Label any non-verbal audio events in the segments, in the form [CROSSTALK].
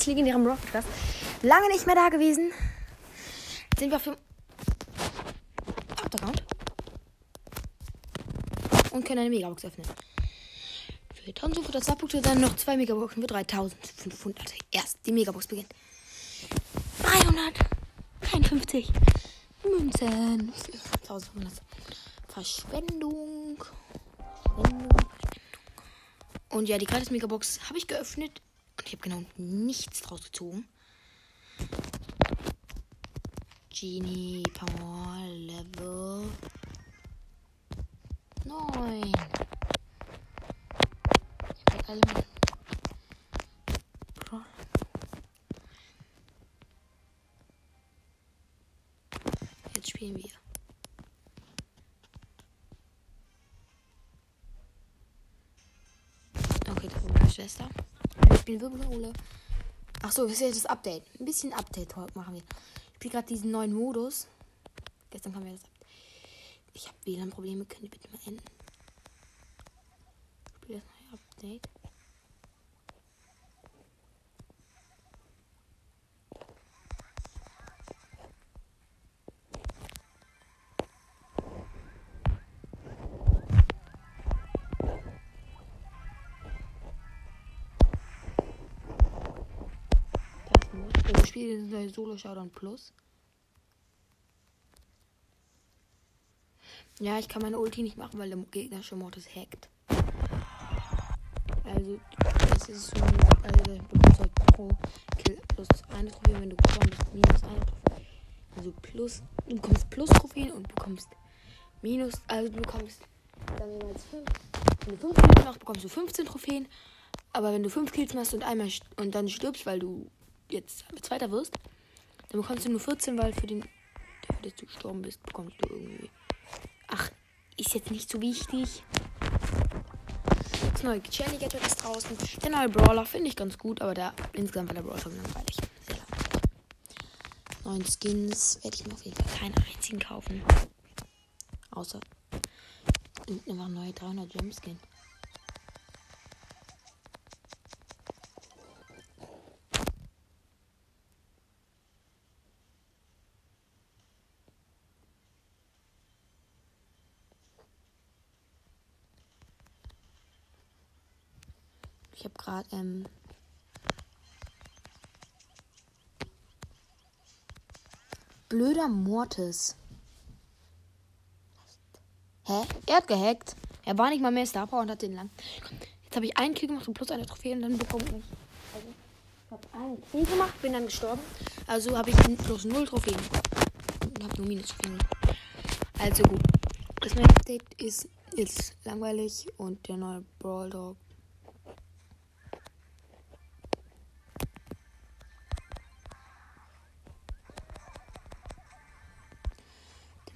von AMS legendärem Rock Podcast. Lange nicht mehr da gewesen. Sind wir auf dem Hauptaccount. Und können eine Megabox öffnen. Für 1500 Subpunkte dann noch zwei Megaboxen für 3500. Erst die Megabox beginnt. 353 Münzen. für 1500. Verschwendung. Verschwendung. Und ja, die gratis Megabox habe ich geöffnet ich habe genau nichts draus gezogen. Genie Power Level 9. Ich hab alle meine Jetzt spielen wir. Okay, das war meine Schwester. Wir spielen Wirbelhole. Achso, das ist jetzt das Update. Ein bisschen Update-Talk machen wir. Ich spiele gerade diesen neuen Modus. Gestern kam ja das Update. Ich habe WLAN-Probleme. Könnt ihr bitte mal enden? Ich spiele das neue Update. Neue Solo Showdown Plus. Ja, ich kann meine Ulti nicht machen, weil der gegnerische Modus hackt. Also, das ist so, also du bekommst halt pro Kill plus eine Trophäe, wenn du bekommst minus eine Trophäe. Also plus, du bekommst plus Trophäen und bekommst minus, also du bekommst dann jeweils 5. Wenn du 5 Kills machst, bekommst du 15 Trophäen. Aber wenn du 5 Kills machst und einmal und dann stirbst, weil du jetzt Zweiter wirst, dann bekommst du nur 14, weil für den, der für den du gestorben bist, bekommst du irgendwie. Ach, ist jetzt nicht so wichtig. Das neue Jelly Gadget ist draußen. Der neue Brawler finde ich ganz gut, aber der insgesamt war der Brawler schon langweilig. Neuen Skins werde ich mir auf jeden Fall keinen einzigen kaufen. Außer immer neue 300 Gem Skin. Ich habe gerade ähm, blöder Mortis. Hä? Er hat gehackt. Er war nicht mal mehr Star Power und hat den lang. Jetzt habe ich einen Kill gemacht und plus eine Trophäe und dann bekomme ich. Also, ich habe einen Kill gemacht, bin dann gestorben. Also habe ich plus null Trophäen. Und habe nur minus Trophäen. Also gut. Das neue Update ist jetzt langweilig und der neue Brawl Dog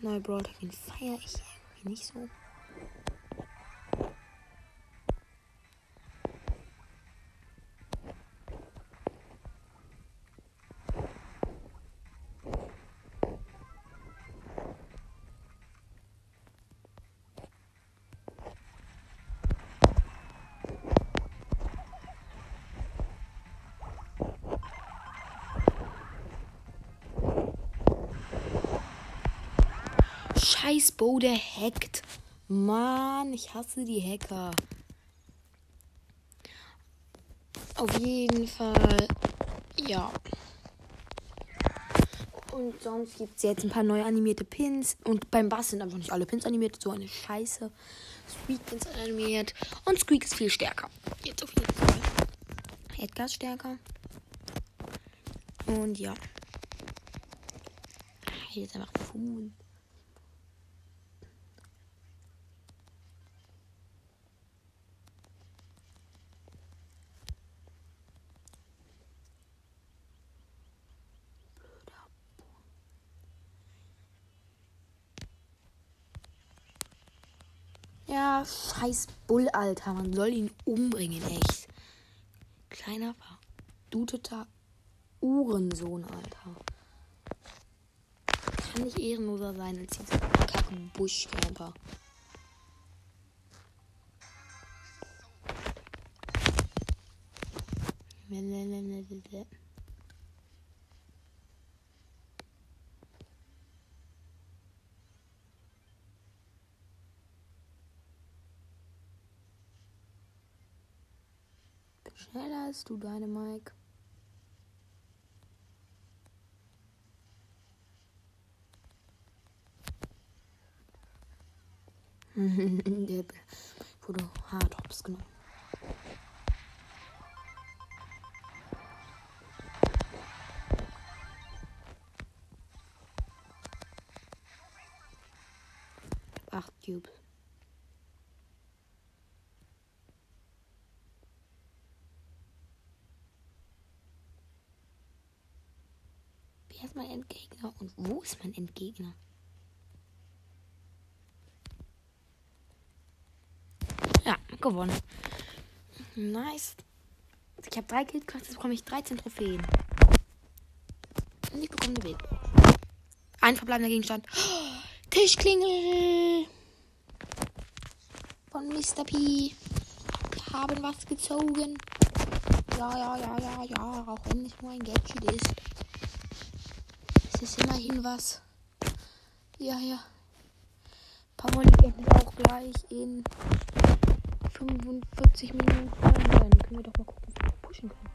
neue Brawl Tag, den feiere ich nicht so. Scheiß Bo, der hackt. Mann, ich hasse die Hacker. Auf jeden Fall, ja. Und sonst gibt es jetzt ein paar neue animierte Pins. Und beim Bass sind einfach nicht alle Pins animiert. So eine Scheiße. Squeak ist animiert. Und Squeak ist viel stärker. Jetzt auf jeden Fall. Edgar ist stärker. Und ja. Ist einfach Fuhn. Scheiß Bull, Alter. Man soll ihn umbringen, echt. Kleiner verduteter Uhrensohn, Alter. Kann nicht ehrenloser sein als dieser kacken Buschcamper. Schneller als du, deine Mike. [LAUGHS] Der wurde hart hops genommen. Acht Cubes. Ist mein Endgegner und wo ist mein Endgegner? Ja, gewonnen. Nice. Ich habe drei gemacht, jetzt bekomme ich 13 Trophäen. Und ich bekomme eine Weg. Ein verbleibender Gegenstand. [GASPS] Tischklingel von Mr. P. Wir haben was gezogen. Ja, ja, ja, ja, ja, auch wenn es nur ein Gadget ist. Ist immerhin was. Ja, ja. Power League endet auch gleich in 45 Minuten. Dann können wir doch mal gucken, ob wir pushen können.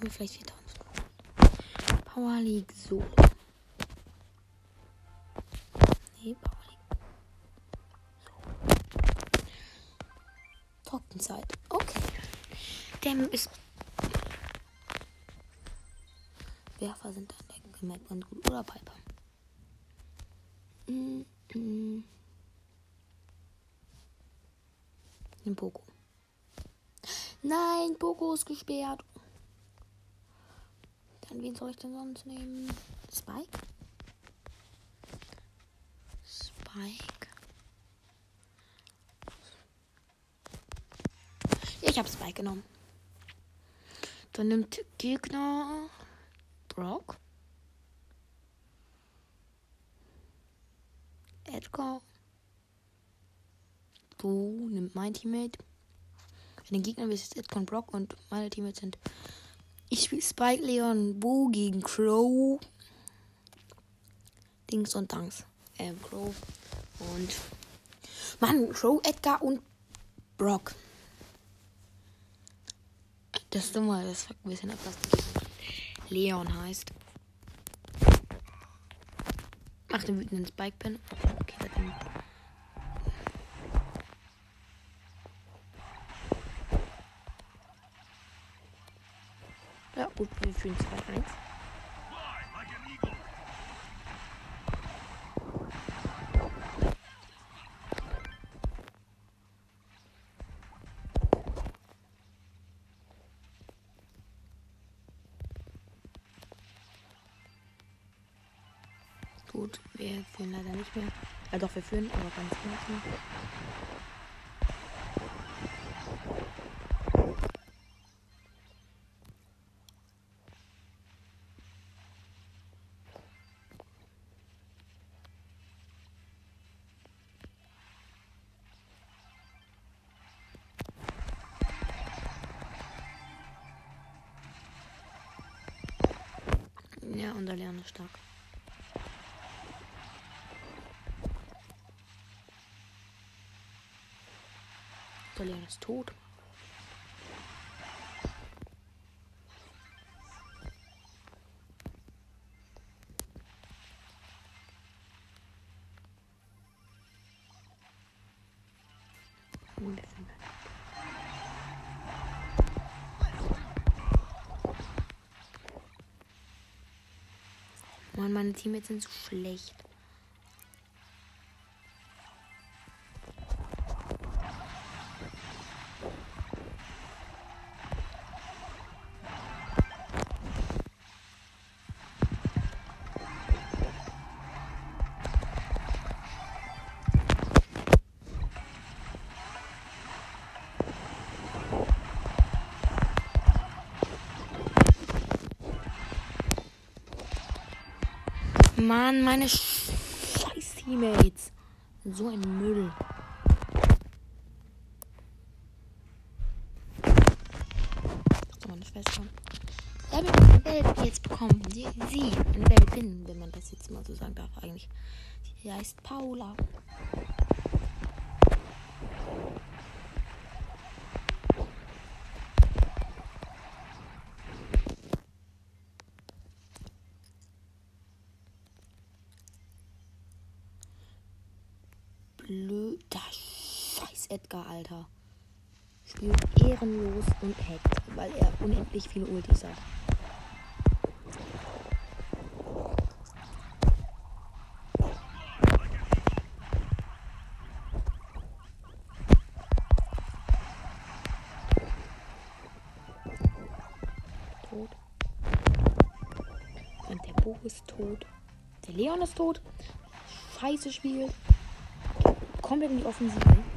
Wir vielleicht wieder uns. Power League so. Nee, Power League. So. Trockenzeit. Okay. Der ist. Werfer sind an der Map ganz gut. Oder Piper. Mm -mm. Den Poco. Nein, Poco ist gesperrt. Dann wen soll ich denn sonst nehmen? Spike? Spike. Ich habe Spike genommen. Dann nimmt Gegner Brock. Edgar. Bo nimmt mein Teammate. Bei den Gegnern ist Edgar und Brock und meine Teammates sind. Ich spiele Spike, Leon, Bo gegen Crow. Dings und Danks. Ähm, Crow. Und. Mann, Crow, Edgar und Brock. Das ist dumme, das fuckt ein bisschen ab, was Leon heißt. Mach den wütenden Spike-Pen. Okay, da den. Ja, gut, wir führen 2-1. Gut, wir führen leider nicht mehr. Ja, doch, wir führen, aber ganz knapp. Ja, unser Leon ist stark. Der Leon ist tot. Bisschen. Mann, meine Teammates sind so schlecht. Mann, meine scheiß Teammates. So ein Müll. Habe ich Welt jetzt bekommen. Sie, sie, eine Welpin, wenn man das jetzt mal so sagen darf eigentlich. Sie heißt Paula. Edgar, Alter. Spielt ehrenlos und hackt, weil er unendlich viele Ultis hat. Tot. Und der Bo ist tot. Der Leon ist tot. Scheiße Spiel. Komplett in die Offensive.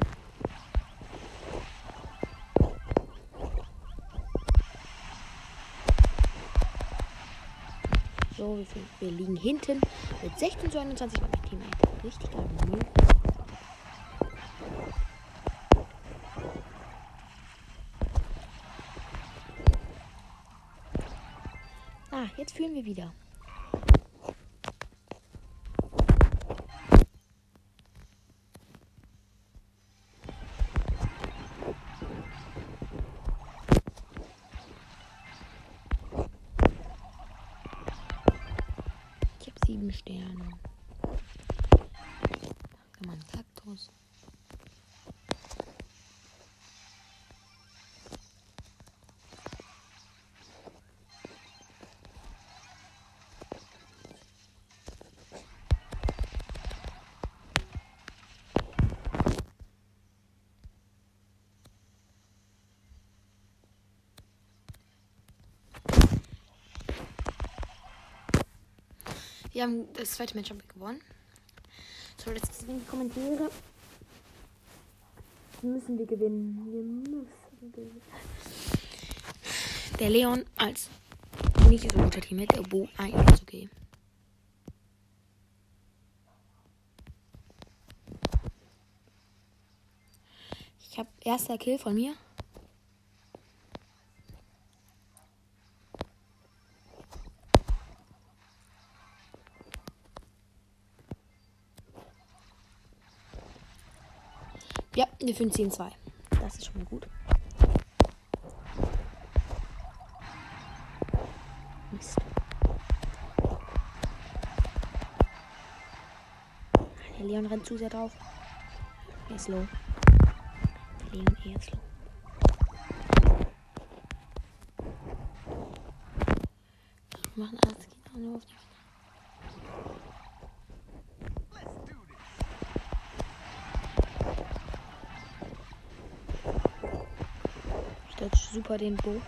So, wir, wir liegen hinten mit 16 zu 21 bei meinem Teammate. Richtig geil. Ah, jetzt führen wir wieder. Habe Wir haben das zweite Match gewonnen. So, jetzt sind die Kommentare. Müssen wir gewinnen. Wir müssen gewinnen. Der Leon als nicht so guter Teammate, der Bo eigentlich ist okay. Ich habe erster Kill von mir. Wir führen 10-2. Das ist schon mal gut. Mist. Der Leon rennt zu sehr drauf. Er ist low. Der Leon eher ist low. Wir machen alles genau nur auf die super den Bo.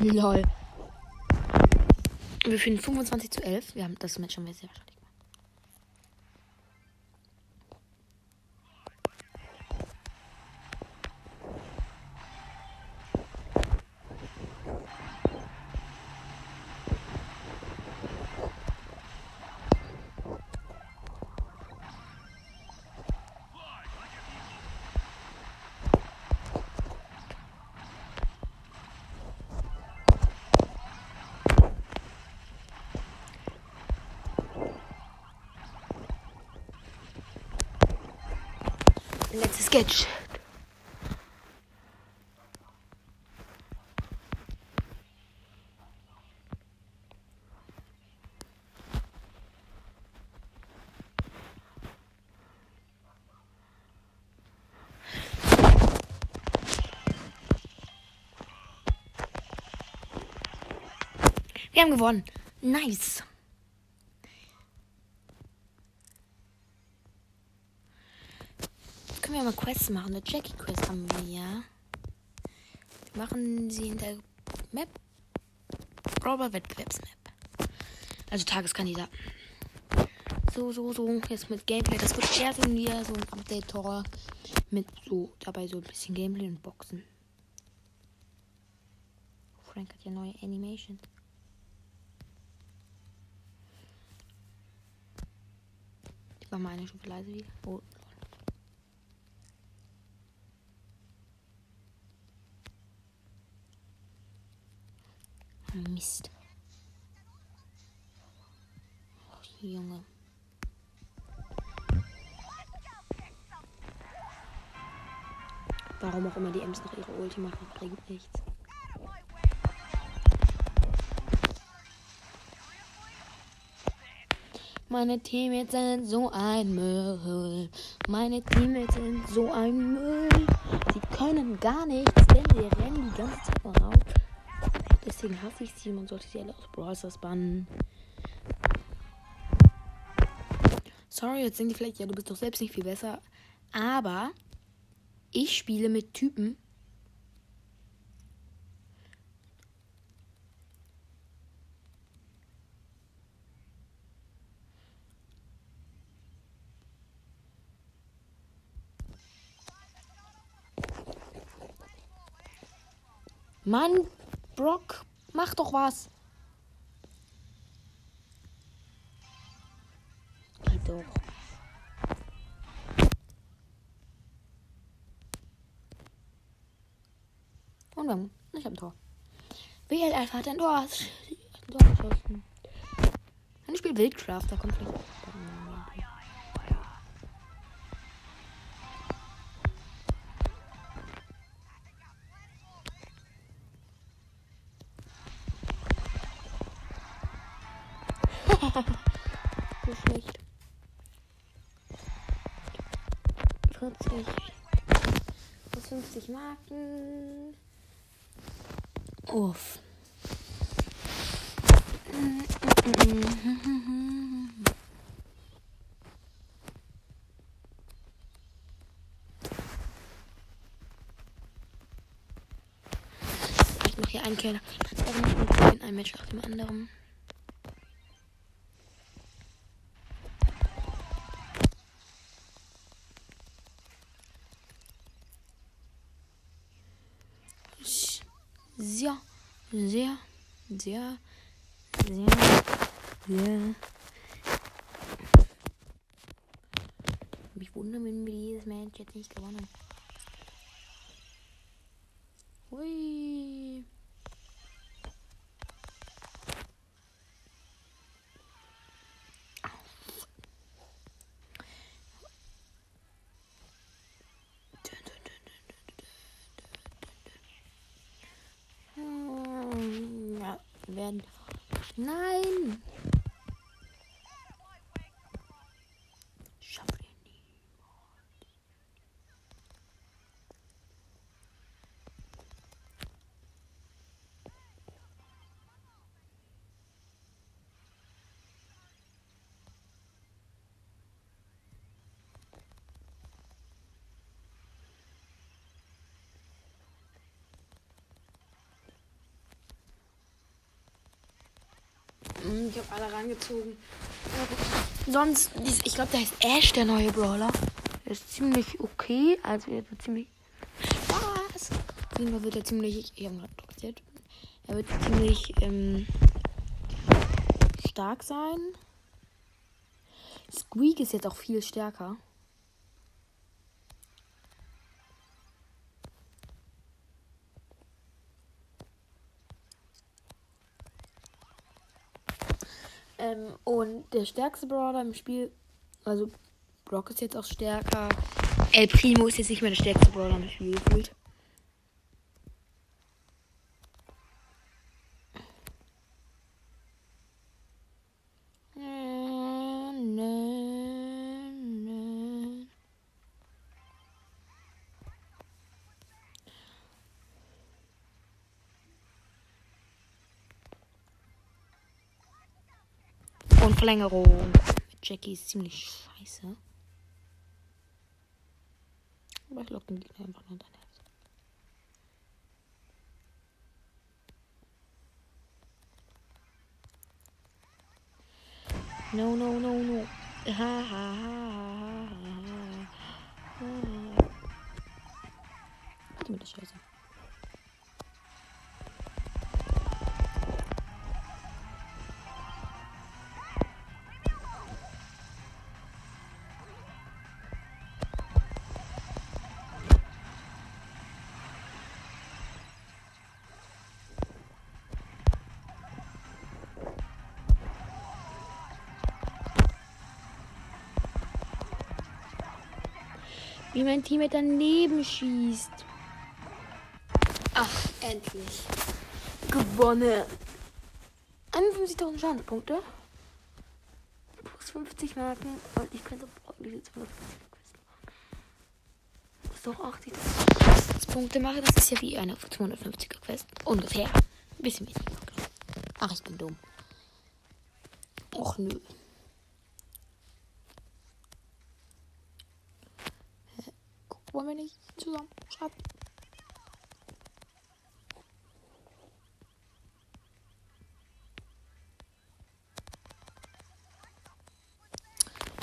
Lol. Wir führen 25 zu 11. Wir haben das Match schon sehr wahrscheinlich Sketch. Wir haben gewonnen. Nice. Wir mal Quests machen. Eine Jackie Quest haben wir ja. Wir machen sie in der Map. Brawler Wettbewerbsmap. Also Tageskandidat. So, so, so. Jetzt mit Gameplay. Das wird eher so so ein Update-Tor. Mit so, dabei so ein bisschen Gameplay und Boxen. Frank hat ja neue Animation. Ich war mal eine Stufe leise wieder. Oh. Mist. Ach, Junge. Warum auch immer die Ems noch ihre Ulti machen, bringt nichts. Meine Teammates sind so ein Müll. Meine Teammates sind so ein Müll. Sie können gar nichts, denn sie rennen die ganze Zeit raus. Deswegen hasse ich sie. Man sollte sie alle aus Brawl Stars bannen. Sorry, jetzt denken die vielleicht, ja, du bist doch selbst nicht viel besser. Aber ich spiele mit Typen, Mann, Brock, mach doch was. Geht doch. Und dann, ich hab ein Tor. WL Alpha hat ein Tor. Ein Tor geschossen. Und ich spiele Wildcraft, da kommt vielleicht. 50 Marken. Uff. Ich mache hier einen Keller. Ein Match nach dem anderen. Sehr, sehr, sehr, sehr, sehr. Mich wundern, wenn wir dieses Match jetzt nicht gewonnen. Hui. werden. Nein! Schaff ich nie. Ich habe alle rangezogen. Sonst, ich glaube, da ist Ash der neue Brawler. Der ist ziemlich okay. Also, er wird ziemlich. Spaß! Auf jeden Fall wird er ziemlich. Ich habe gerade Er wird ziemlich ähm, stark sein. Squeak ist jetzt auch viel stärker. Ähm, und der stärkste Brawler im Spiel, also Brock ist jetzt auch stärker. El Primo ist jetzt nicht mehr der stärkste Brawler im Spiel gefühlt. Verlängerung. Jackie ist ziemlich scheiße. Aber ich lock den Gegner einfach nur dein Herz. No, no, no, no. Ha, ha, ha, ha, ha, ha. Warte mit der Scheiße. Wie mein Team daneben schießt. Ach, endlich. Gewonnen. 51.000 Schadenspunkte. Plus 50 Marken. Und ich könnte diese 250 Quest Muss doch 80 Punkte machen. Das ist ja wie eine 250er Quest. Ungefähr. Ein bisschen weniger. Ach, ich bin dumm. Och nö. Wollen wir nicht zusammen schreiben?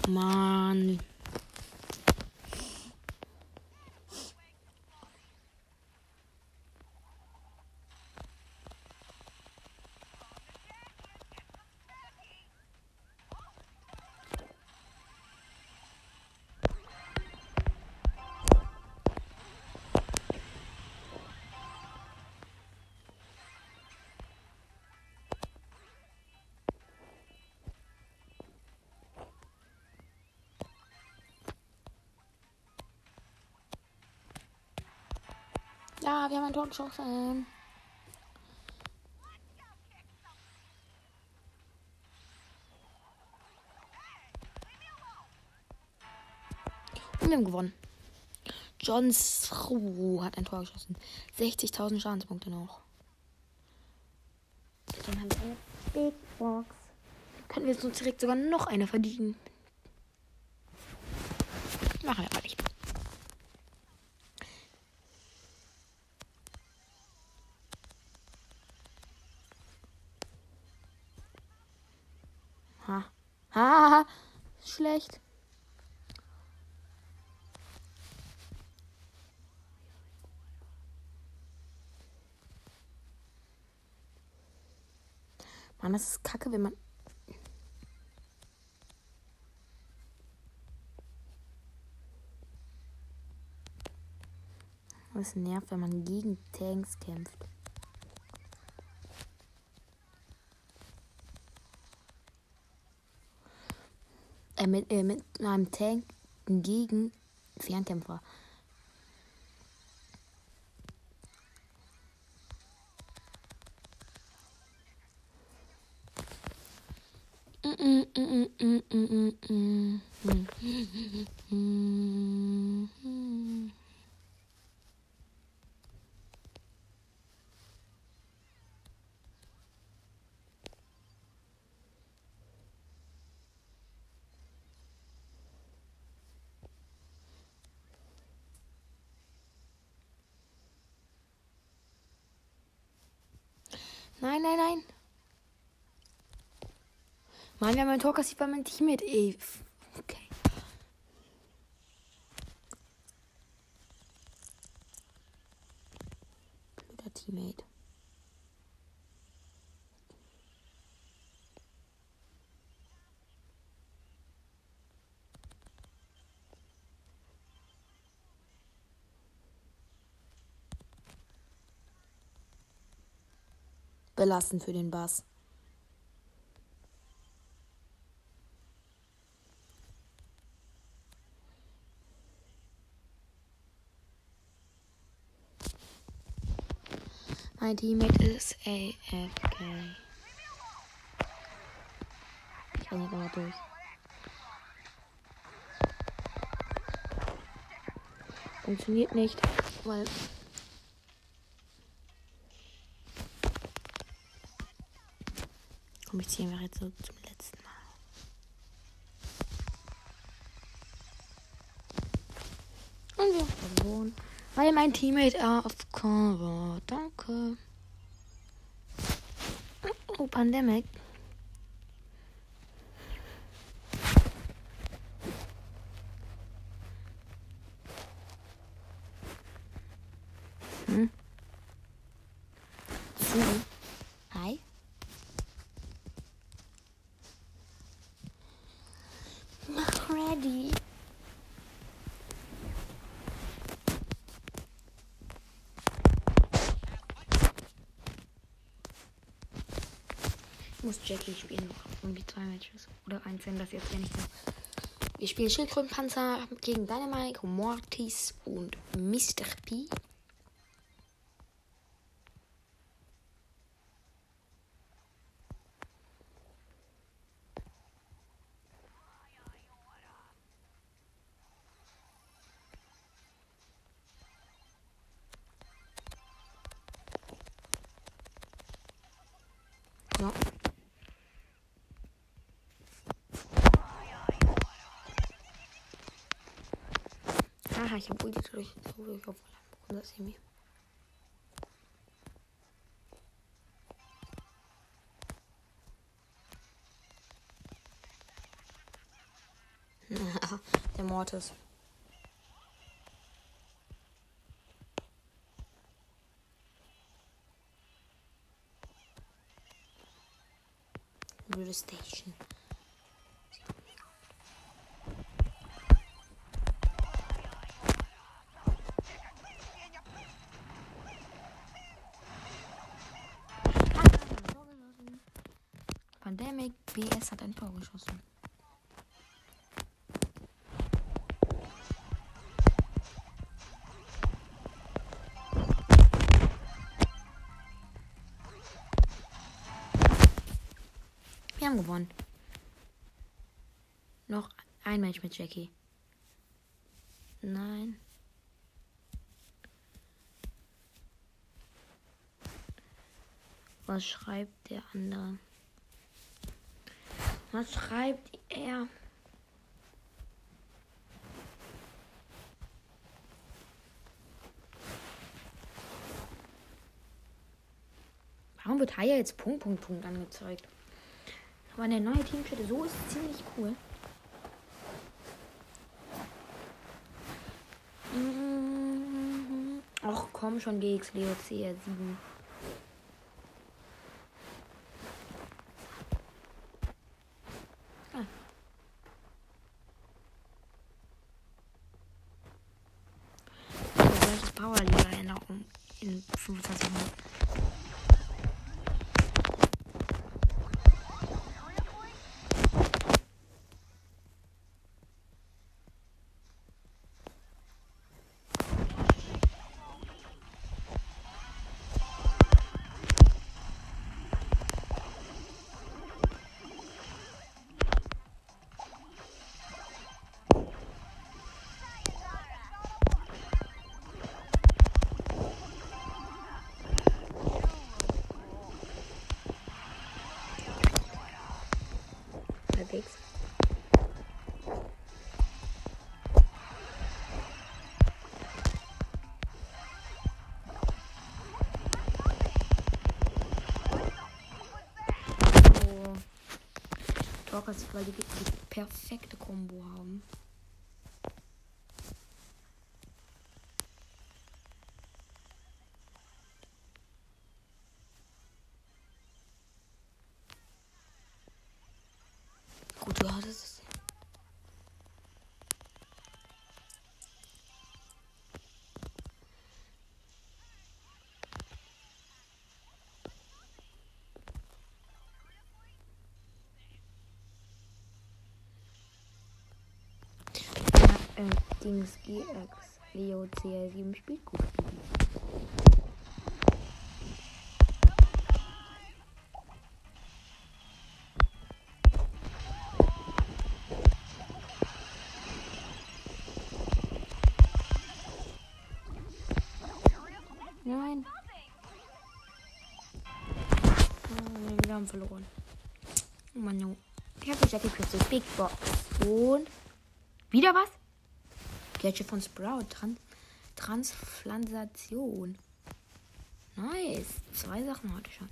Mann. Ja, wir haben ein Tor geschossen. Und wir haben gewonnen. John Sru hat ein Tor geschossen. 60.000 Schadenspunkte noch. Dann haben wir eine Big Box. Können wir uns direkt sogar noch eine verdienen. Machen wir aber nicht. Ha. Ha. Schlecht. Mann, das ist kacke, wenn man. Das nervt, wenn man gegen Tanks kämpft. Äh, mit, äh, mit einem Tank gegen Fernkämpfer. Mm, Nein, nein, nein. Mann, wir haben ein Tor kassiert bei meinem Teammate. Ey. Okay. Blöder Teammate. Belassen für den Bass. Mein Teammate ist AFK. Ich jetzt aber durch. Funktioniert nicht, weil Komm, ich ziehe einfach jetzt so zum letzten Mal. Und wir verloren. Weil mein Teammate AFK war. Danke. Oh, Pandemic. Hm? So. ready. Ich muss Jackie spielen. Irgendwie zwei Matches. Oder eins, wenn das jetzt nicht mehr Wir spielen Schildkrötenpanzer gegen Dynamite, Mortis und Mr. P. Ja. Haha, ich habe Ulti durch. So, ich auf das hier mir. [LAUGHS] Der Mortis. Station. BS hat ein Tor geschossen. Wir haben gewonnen. Noch ein Match mit Jackie. Nein. Was schreibt der andere? Was schreibt er? Warum wird Haya jetzt Punkt, Punkt, Punkt angezeigt? Aber der neue Teamchat so ist ziemlich cool. Ach komm schon, GX Leo CR7. Talkers, weil die die perfekte Combo haben. Gut, ja, das ist. Ja, äh, Dings GX Leo CL7 spielt gut. Nein. Wir haben verloren. Oh Mann. Ich habe Jackie Crystal Big Box. Und. Wieder was? Gadget von Sprout. Trans Transplantation. Nice. Zwei Sachen hatte ich schon.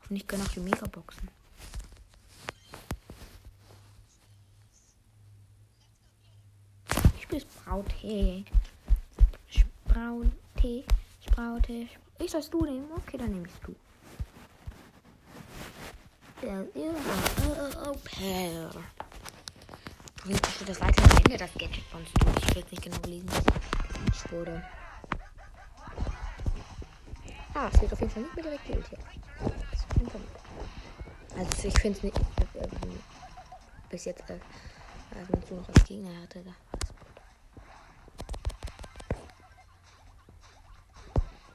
Hoffentlich können auch die Megaboxen. Ich spiele Sprout. Hey. Sprout. Tee. Spraute. Ich sollst du nehmen? Okay, dann nehme ich du. Steht das weiter am Ende das Gadget von Stu. Ich will nicht genau lesen. Ich wurde. Ah, es wird auf jeden Fall nicht mehr direkt Fall gut. Also ich finde es nicht. Äh, bis jetzt. Äh, wenn du noch als Gegner hatte, da.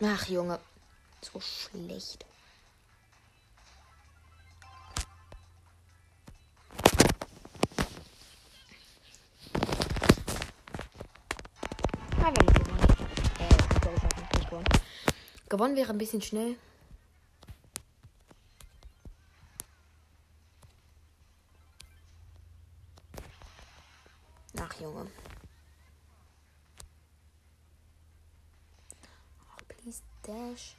Ach, Junge. So schlecht. Gewonnen wäre ein bisschen schnell. Ach, Junge. Ach, please dash.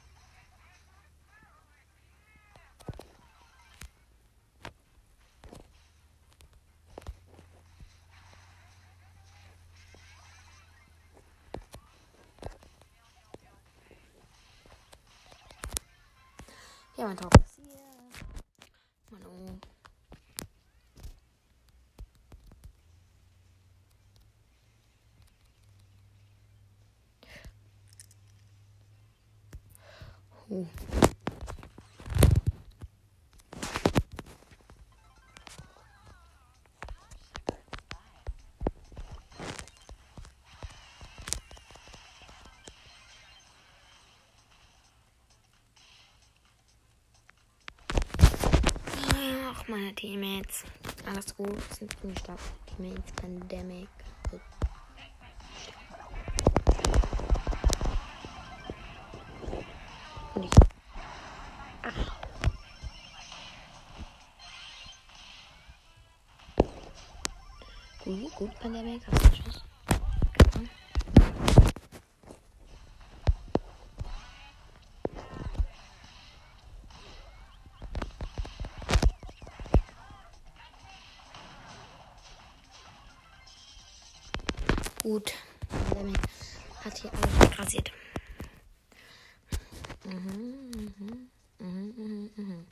Ja, mein Tor passiert. Huh. Meine Teammates. Alles gut, sind ziemlich stark. Teammates, Pandemic. Und ich. Ach. Gut, gut, Pandemic. Hast du Schuss? Gut. Pandemic hat hier alles rasiert. Mhm, mhm, mhm, mhm.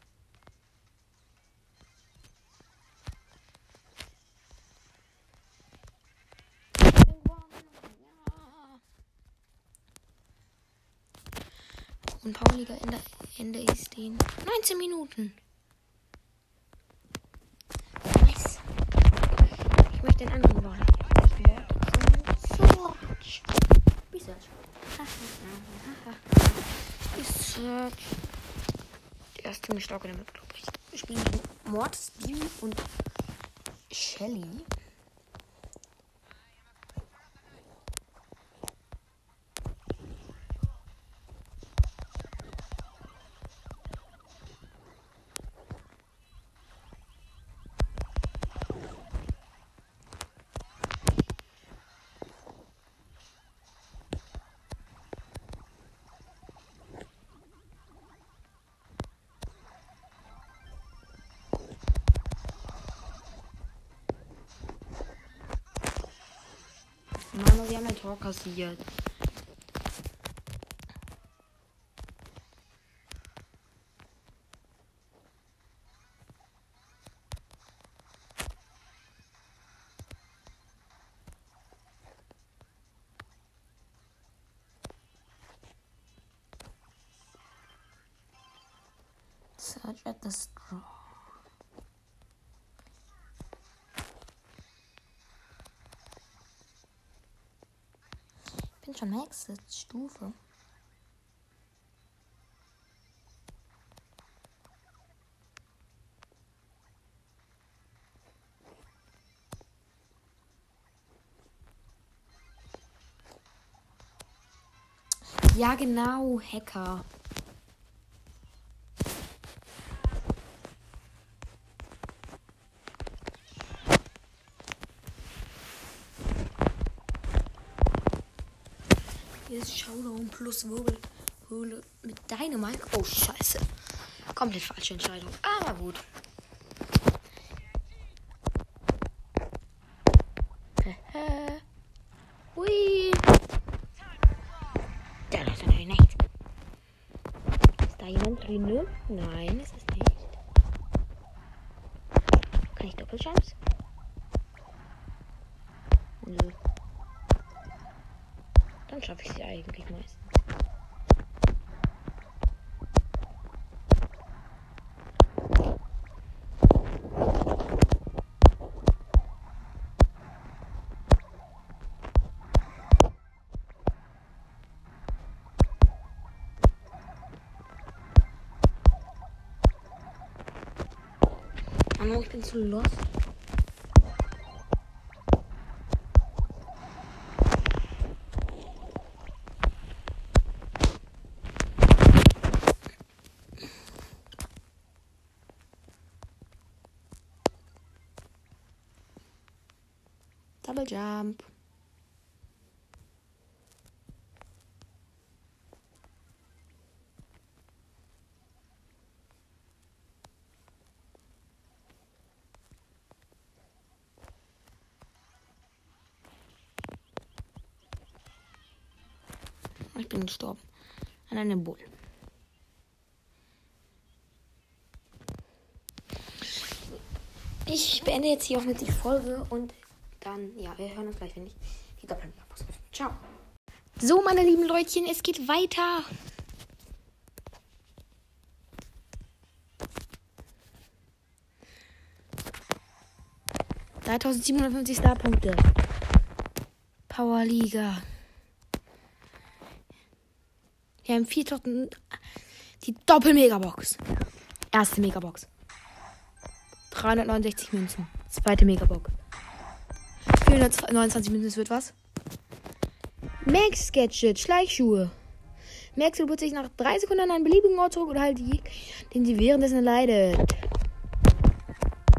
Und Pauliga Ende, Ende ist den 19 Minuten. Nice. Ich möchte den anderen Wort. Search. Research. Research. Der ist ziemlich stark in der Map, glaube ich. Spielen gegen Mortis, Bibi und Shelly. Manu, wir haben ein Tor kassiert. Schon Max, Stufe. Ja, genau, Hacker. Ist Showdown plus Wirbel. Höhle mit Dynamite. Oh, scheiße. Komplett falsche Entscheidung. Aber gut. [LAUGHS] Hui. Der läuft natürlich nicht. Ist da jemand drin? ne? Nein, ist es nicht. Kann ich Doppelchance? schaffe ich sie eigentlich meistens. ich bin zu lost. Jump. Ich bin gestorben. An einem Bull. Ich beende jetzt hier auch mit die Folge und dann, ja, wir hören uns gleich, wenn ich die Doppelbox öffne. Ciao. So, meine lieben Leutchen, es geht weiter. Dreitausendsiebenhundertfünfzig Starpunkte. Powerliga. Wir haben 4000. Die Doppel-Megabox. Erste Megabox. 369 Münzen. Zweite Megabox. 429 Münzen, das wird was. Max Gadget, Schleichschuhe. Max wird sich nach 3 Sekunden an einen beliebigen Ort zurück oder halt die, den sie währenddessen leidet.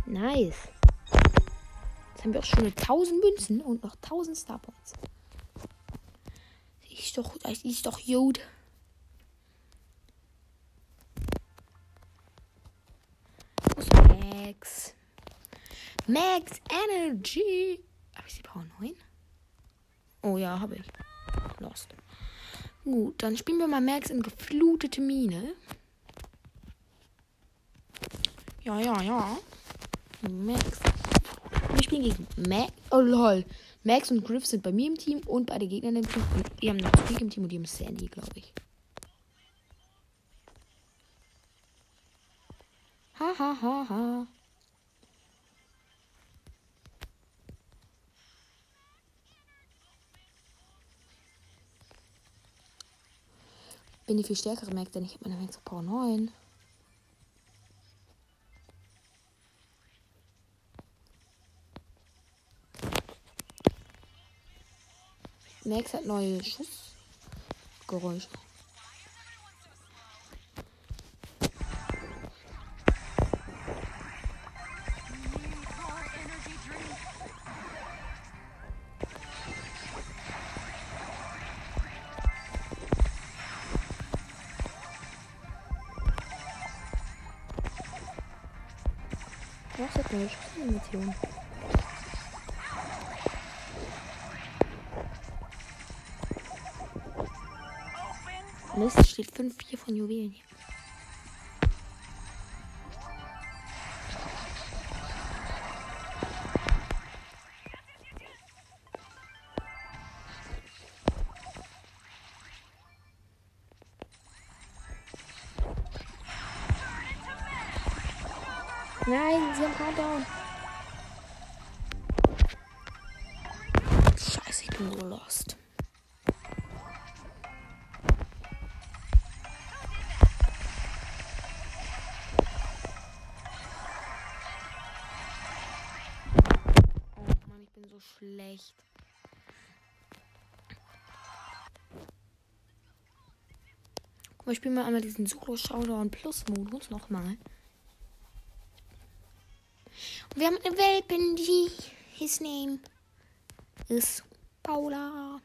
Nice. Jetzt haben wir auch schon 1000 Münzen und noch 1000 Starpoints. Ist doch, das ist doch gut. Max. Max Energy. Habe ich sie Power 9? Oh ja, habe ich. Lost. Gut, dann spielen wir mal Max in geflutete Mine. Ja, ja, ja. Max. Wir spielen gegen Max. Oh lol. Max und Griff sind bei mir im Team und bei den Gegnern im Team. Und wir haben noch Squeak im Team und die haben Sandy, glaube ich. Ha ha ha ha. Bin die viel stärkere Mac, denn ich habe meine Max auf Power 9. Max hat neue Schussgeräusche. Schussanimation? Mist, steht 5-4 von Juwelen hier. Nein, sie haben Countdown. Schlecht. Guck mal, ich spiele mal einmal diesen Solo Showdown Plus Modus nochmal. Wir haben eine Welpen, die his name ist Paula.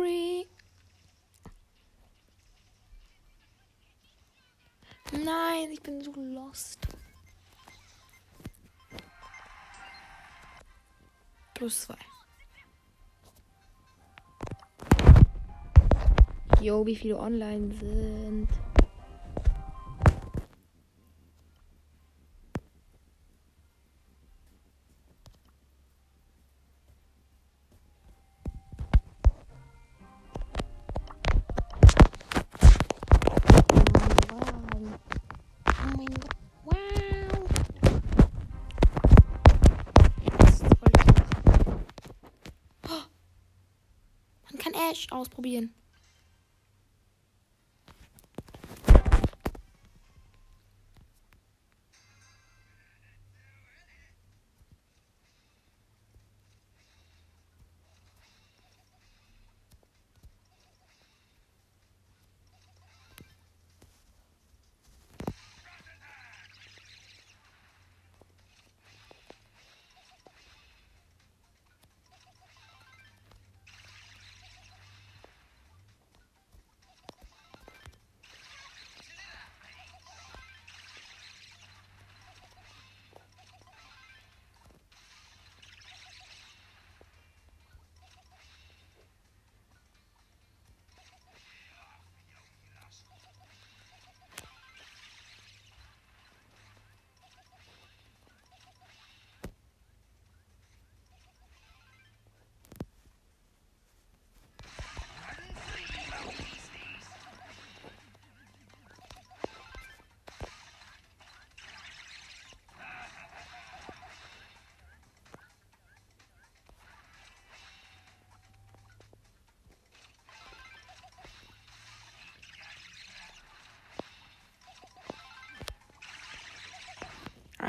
Free. Nein, ich bin so lost. Plus zwei. Jo, wie viele online sind. Ausprobieren.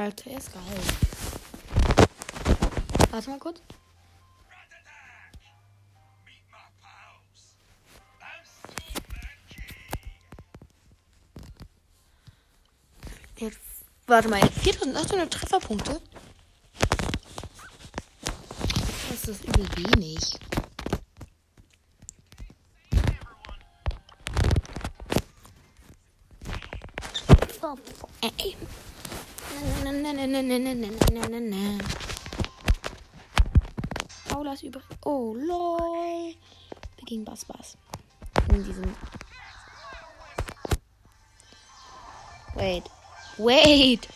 Alter, er ist geil. Warte mal kurz. Jetzt, warte mal, 4800 Trefferpunkte? Das ist übel wenig. Oh, ey. Ne, ne, ne, ne, ne, ne, ne, ne. Paula ist übrig. Oh, lol. Wir gehen Bass Bass. In diesem. Wait. Wait.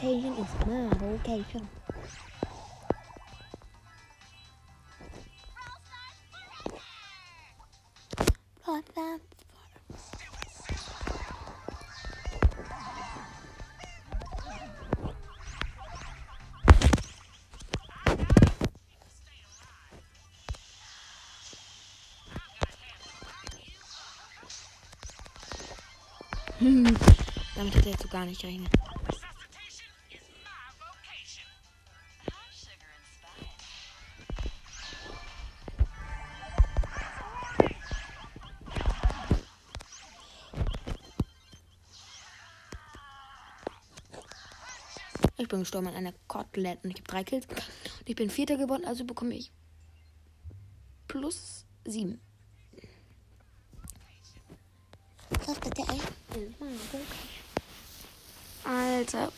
Station is my. Blood bath. Hm, damit hat er so gar nicht gerechnet. Bin gestorben an einer Kotelette und ich habe drei Kills. Und ich bin Vierter geworden, also bekomme ich plus sieben. Alter,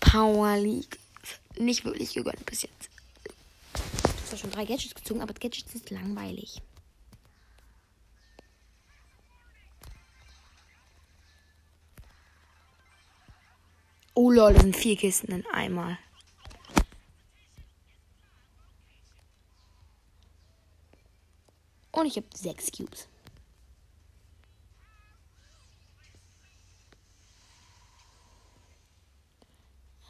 Power League. Nicht wirklich gegönnt bis jetzt. Ich habe zwar schon drei Gadgets gezogen, aber Gadgets ist langweilig. Lol, das sind vier Kisten in einmal. Und ich habe sechs Cubes.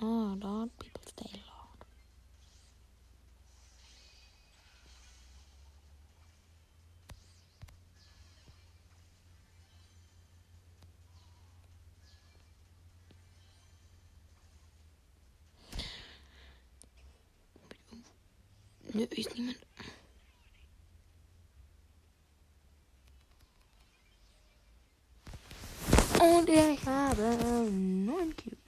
Oh, Lord, people stay loud. Nö, ist niemand. Und ich habe neun Cubes.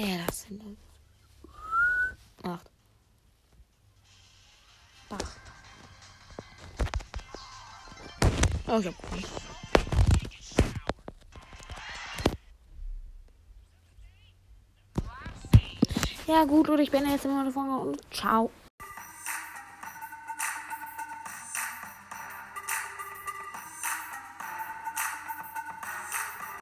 Feiere das denn. Acht. Acht. Oh, ich hab gewonnen. Ja gut, und ich bin jetzt immer davon und ciao.